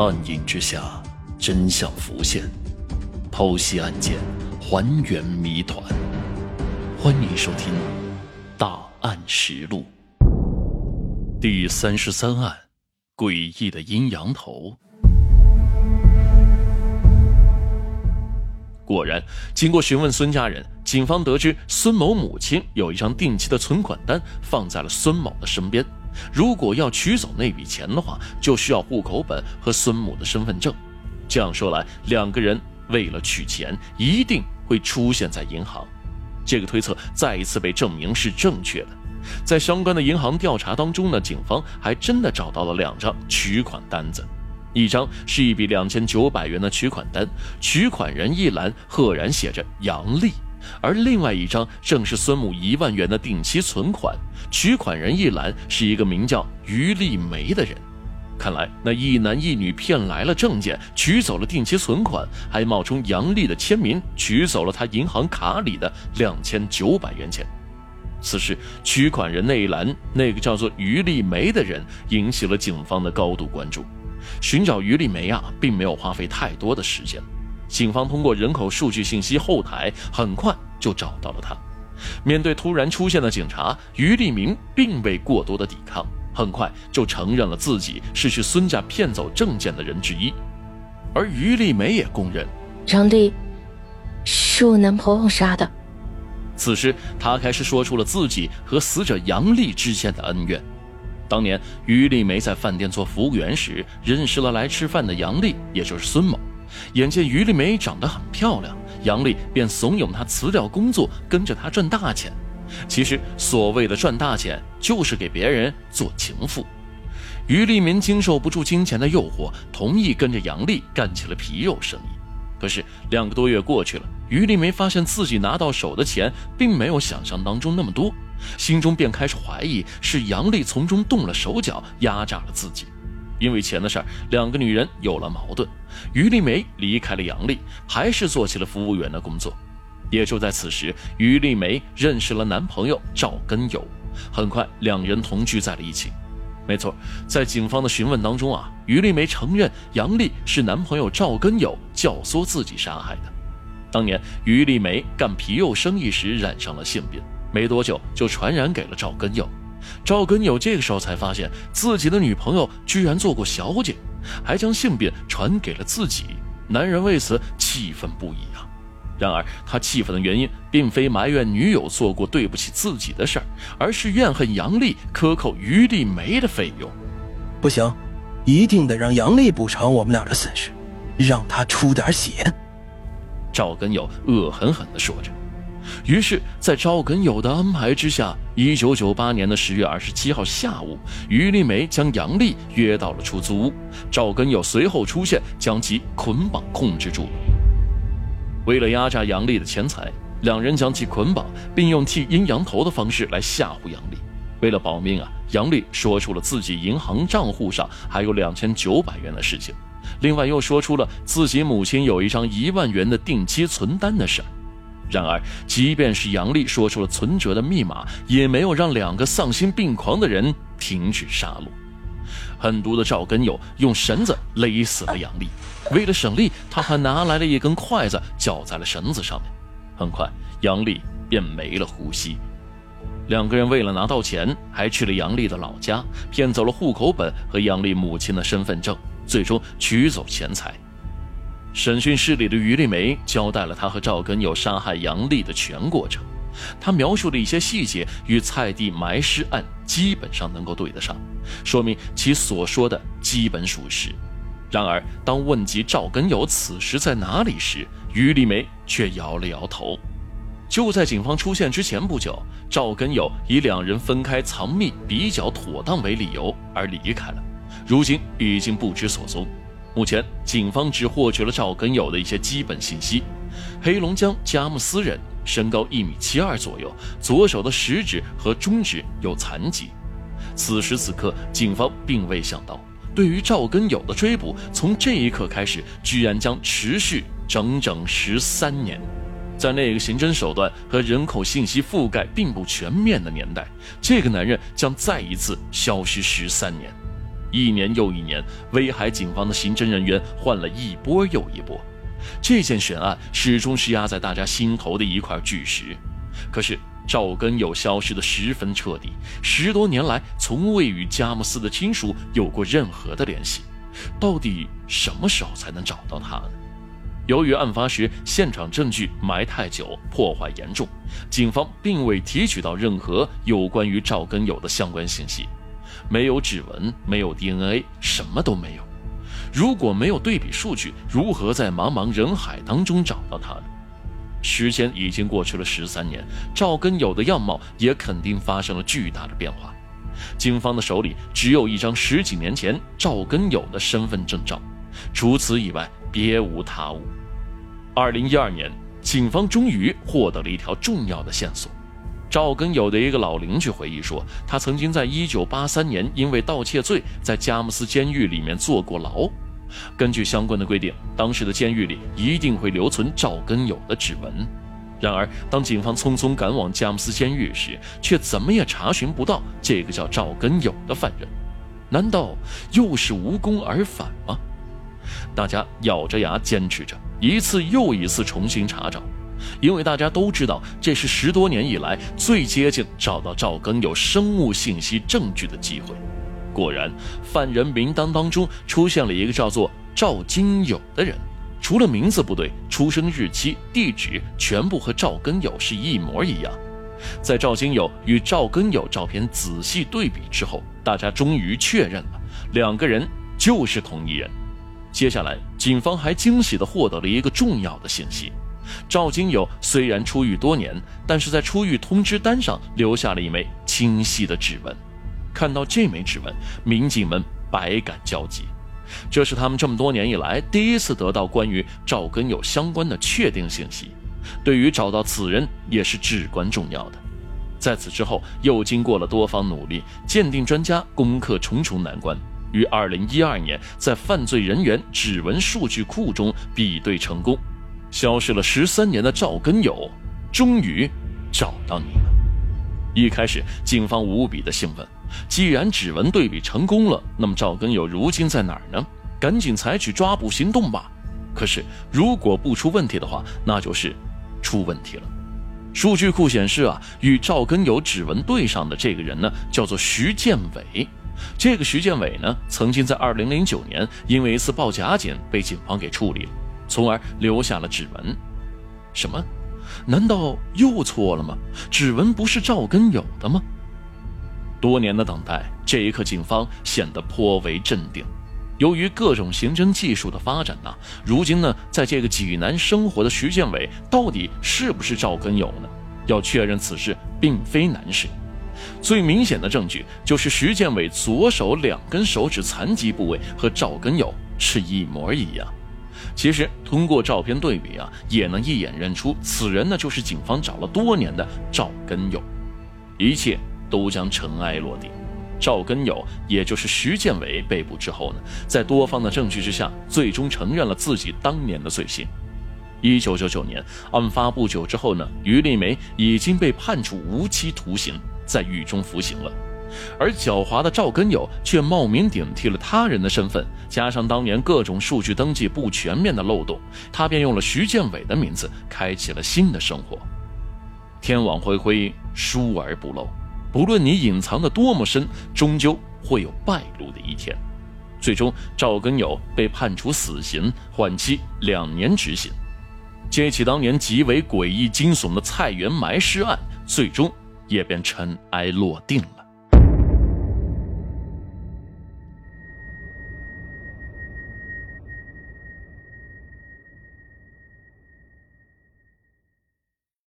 暗影之下，真相浮现，剖析案件，还原谜团。欢迎收听《大案实录》第三十三案：诡异的阴阳头。果然，经过询问孙家人，警方得知孙某母亲有一张定期的存款单放在了孙某的身边。如果要取走那笔钱的话，就需要户口本和孙母的身份证。这样说来，两个人为了取钱，一定会出现在银行。这个推测再一次被证明是正确的。在相关的银行调查当中呢，警方还真的找到了两张取款单子，一张是一笔两千九百元的取款单，取款人一栏赫然写着杨丽。而另外一张正是孙母一万元的定期存款，取款人一栏是一个名叫于丽梅的人。看来那一男一女骗来了证件，取走了定期存款，还冒充杨丽的签名，取走了他银行卡里的两千九百元钱。此时，取款人那一栏那个叫做于丽梅的人引起了警方的高度关注。寻找于丽梅啊，并没有花费太多的时间。警方通过人口数据信息后台，很快就找到了他。面对突然出现的警察，于立明并未过多的抵抗，很快就承认了自己是去孙家骗走证件的人之一。而于丽梅也供认，张丽是我男朋友杀的。此时，她开始说出了自己和死者杨丽之间的恩怨。当年，于丽梅在饭店做服务员时，认识了来吃饭的杨丽，也就是孙某。眼见于丽梅长得很漂亮，杨丽便怂恿她辞掉工作，跟着她赚大钱。其实所谓的赚大钱，就是给别人做情妇。于立民经受不住金钱的诱惑，同意跟着杨丽干起了皮肉生意。可是两个多月过去了，于丽梅发现自己拿到手的钱并没有想象当中那么多，心中便开始怀疑是杨丽从中动了手脚，压榨了自己。因为钱的事儿，两个女人有了矛盾。于丽梅离开了杨丽，还是做起了服务员的工作。也就在此时，于丽梅认识了男朋友赵根友，很快两人同居在了一起。没错，在警方的询问当中啊，于丽梅承认杨丽是男朋友赵根友教唆自己杀害的。当年于丽梅干皮肉生意时染上了性病，没多久就传染给了赵根友。赵根友这个时候才发现自己的女朋友居然做过小姐，还将性病传给了自己。男人为此气愤不已啊！然而他气愤的原因，并非埋怨女友做过对不起自己的事儿，而是怨恨杨丽克扣于丽梅的费用。不行，一定得让杨丽补偿我们俩的损失，让她出点血。赵根友恶狠狠地说着。于是，在赵根友的安排之下，一九九八年的十月二十七号下午，于丽梅将杨丽约到了出租屋。赵根友随后出现，将其捆绑控制住了。为了压榨杨丽的钱财，两人将其捆绑，并用剃阴阳头的方式来吓唬杨丽。为了保命啊，杨丽说出了自己银行账户上还有两千九百元的事情，另外又说出了自己母亲有一张一万元的定期存单的事儿。然而，即便是杨丽说出了存折的密码，也没有让两个丧心病狂的人停止杀戮。狠毒的赵根友用绳子勒死了杨丽，为了省力，他还拿来了一根筷子绞在了绳子上面。很快，杨丽便没了呼吸。两个人为了拿到钱，还去了杨丽的老家，骗走了户口本和杨丽母亲的身份证，最终取走钱财。审讯室里的于丽梅交代了她和赵根友杀害杨丽的全过程，她描述的一些细节与菜地埋尸案基本上能够对得上，说明其所说的基本属实。然而，当问及赵根友此时在哪里时，于丽梅却摇了摇头。就在警方出现之前不久，赵根友以两人分开藏匿比较妥当为理由而离开了，如今已经不知所踪。目前，警方只获取了赵根友的一些基本信息：黑龙江佳木斯人，身高一米七二左右，左手的食指和中指有残疾。此时此刻，警方并未想到，对于赵根友的追捕，从这一刻开始，居然将持续整整十三年。在那个刑侦手段和人口信息覆盖并不全面的年代，这个男人将再一次消失十三年。一年又一年，威海警方的刑侦人员换了一波又一波，这件悬案始终是压在大家心头的一块巨石。可是赵根友消失的十分彻底，十多年来从未与佳木斯的亲属有过任何的联系，到底什么时候才能找到他呢？由于案发时现场证据埋太久，破坏严重，警方并未提取到任何有关于赵根友的相关信息，没有指纹，没有 DNA，什么都没有。如果没有对比数据，如何在茫茫人海当中找到他呢？时间已经过去了十三年，赵根友的样貌也肯定发生了巨大的变化。警方的手里只有一张十几年前赵根友的身份证照，除此以外别无他物。二零一二年，警方终于获得了一条重要的线索。赵根友的一个老邻居回忆说，他曾经在一九八三年因为盗窃罪在佳木斯监狱里面坐过牢。根据相关的规定，当时的监狱里一定会留存赵根友的指纹。然而，当警方匆匆赶往佳木斯监狱时，却怎么也查询不到这个叫赵根友的犯人。难道又是无功而返吗？大家咬着牙坚持着。一次又一次重新查找，因为大家都知道这是十多年以来最接近找到赵根有生物信息证据的机会。果然，犯人名单当中出现了一个叫做赵金友的人，除了名字不对，出生日期、地址全部和赵根友是一模一样。在赵金友与赵根友照片仔细对比之后，大家终于确认了两个人就是同一人。接下来，警方还惊喜地获得了一个重要的信息：赵金友虽然出狱多年，但是在出狱通知单上留下了一枚清晰的指纹。看到这枚指纹，民警们百感交集。这是他们这么多年以来第一次得到关于赵根友相关的确定信息，对于找到此人也是至关重要的。在此之后，又经过了多方努力，鉴定专家攻克重重难关。于二零一二年，在犯罪人员指纹数据库中比对成功，消失了十三年的赵根友终于找到你了。一开始，警方无比的兴奋，既然指纹对比成功了，那么赵根友如今在哪儿呢？赶紧采取抓捕行动吧！可是，如果不出问题的话，那就是出问题了。数据库显示啊，与赵根友指纹对上的这个人呢，叫做徐建伟。这个徐建伟呢，曾经在2009年因为一次报假警被警方给处理了，从而留下了指纹。什么？难道又错了吗？指纹不是赵根友的吗？多年的等待，这一刻警方显得颇为镇定。由于各种刑侦技术的发展呢，如今呢，在这个济南生活的徐建伟到底是不是赵根友呢？要确认此事并非难事。最明显的证据就是徐建伟左手两根手指残疾部位和赵根友是一模一样。其实通过照片对比啊，也能一眼认出此人呢就是警方找了多年的赵根友。一切都将尘埃落定。赵根友，也就是徐建伟被捕之后呢，在多方的证据之下，最终承认了自己当年的罪行。一九九九年案发不久之后呢，于丽梅已经被判处无期徒刑。在狱中服刑了，而狡猾的赵根友却冒名顶替了他人的身份，加上当年各种数据登记不全面的漏洞，他便用了徐建伟的名字开启了新的生活。天网恢恢，疏而不漏，不论你隐藏的多么深，终究会有败露的一天。最终，赵根友被判处死刑，缓期两年执行。接起当年极为诡异惊悚的菜园埋尸案，最终。也便尘埃落定了。